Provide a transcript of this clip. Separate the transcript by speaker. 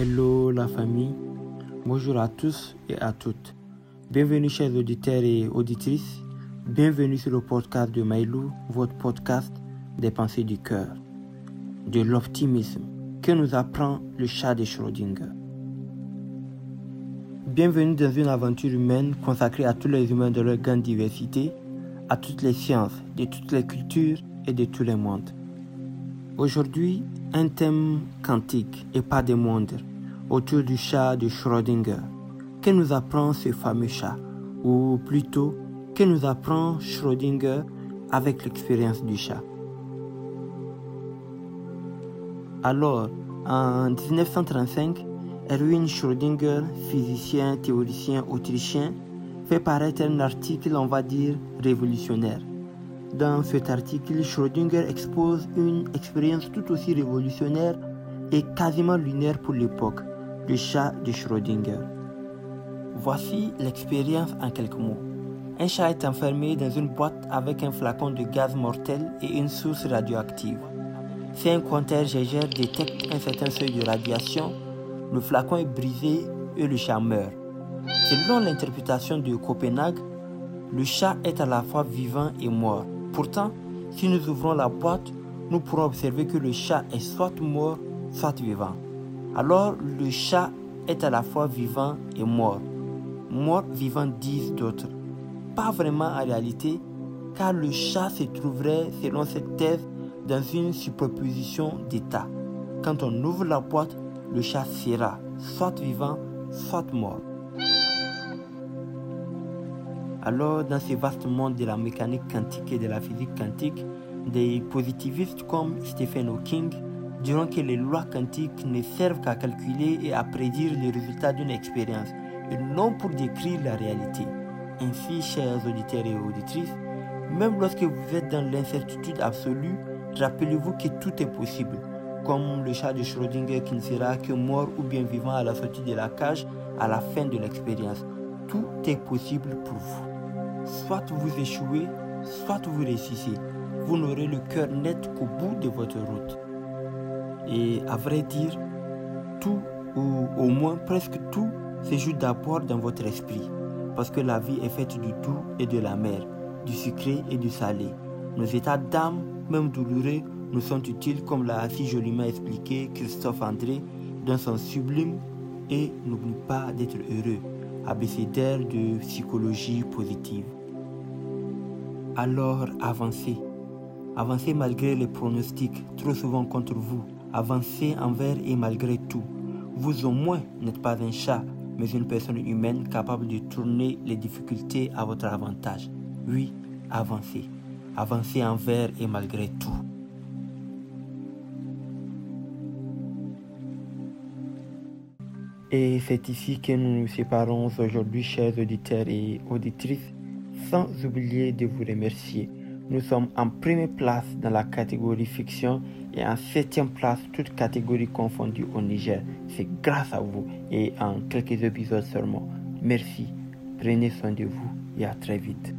Speaker 1: Hello la famille, bonjour à tous et à toutes. Bienvenue chers auditeurs et auditrices, bienvenue sur le podcast de Maïlou, votre podcast des pensées du cœur, de l'optimisme que nous apprend le chat de Schrödinger. Bienvenue dans une aventure humaine consacrée à tous les humains de leur grande diversité, à toutes les sciences, de toutes les cultures et de tous les mondes. Aujourd'hui, un thème quantique et pas des moindres, autour du chat de Schrödinger. Que nous apprend ce fameux chat? Ou plutôt, que nous apprend Schrödinger avec l'expérience du chat? Alors, en 1935, Erwin Schrödinger, physicien théoricien autrichien, fait paraître un article, on va dire, révolutionnaire. Dans cet article, Schrödinger expose une expérience tout aussi révolutionnaire et quasiment lunaire pour l'époque, le chat de Schrödinger. Voici l'expérience en quelques mots. Un chat est enfermé dans une boîte avec un flacon de gaz mortel et une source radioactive. Si un compteur GGR détecte un certain seuil de radiation, le flacon est brisé et le chat meurt. Selon l'interprétation de Copenhague, le chat est à la fois vivant et mort. Pourtant, si nous ouvrons la boîte, nous pourrons observer que le chat est soit mort, soit vivant. Alors, le chat est à la fois vivant et mort. Mort, vivant disent d'autres. Pas vraiment en réalité, car le chat se trouverait, selon cette thèse, dans une superposition d'états. Quand on ouvre la boîte, le chat sera soit vivant, soit mort. Alors, dans ce vaste monde de la mécanique quantique et de la physique quantique, des positivistes comme Stephen Hawking diront que les lois quantiques ne servent qu'à calculer et à prédire les résultats d'une expérience, et non pour décrire la réalité. Ainsi, chers auditeurs et auditrices, même lorsque vous êtes dans l'incertitude absolue, rappelez-vous que tout est possible, comme le chat de Schrödinger qui ne sera que mort ou bien vivant à la sortie de la cage à la fin de l'expérience. Tout est possible pour vous. Soit vous échouez, soit vous réussissez. Vous n'aurez le cœur net qu'au bout de votre route. Et à vrai dire, tout, ou au moins presque tout, se joue d'abord dans votre esprit. Parce que la vie est faite du doux et de la mer, du sucré et du salé. Nos états d'âme, même douloureux, nous sont utiles comme l'a si joliment expliqué Christophe André dans son sublime et n'oublie pas d'être heureux, abécédaire de psychologie positive. Alors avancez. Avancez malgré les pronostics, trop souvent contre vous. Avancez envers et malgré tout. Vous au moins n'êtes pas un chat, mais une personne humaine capable de tourner les difficultés à votre avantage. Oui, avancez. Avancez envers et malgré tout. Et c'est ici que nous nous séparons aujourd'hui, chers auditeurs et auditrices, sans oublier de vous remercier. Nous sommes en première place dans la catégorie fiction et en septième place, toute catégorie confondue au Niger. C'est grâce à vous et en quelques épisodes seulement. Merci, prenez soin de vous et à très vite.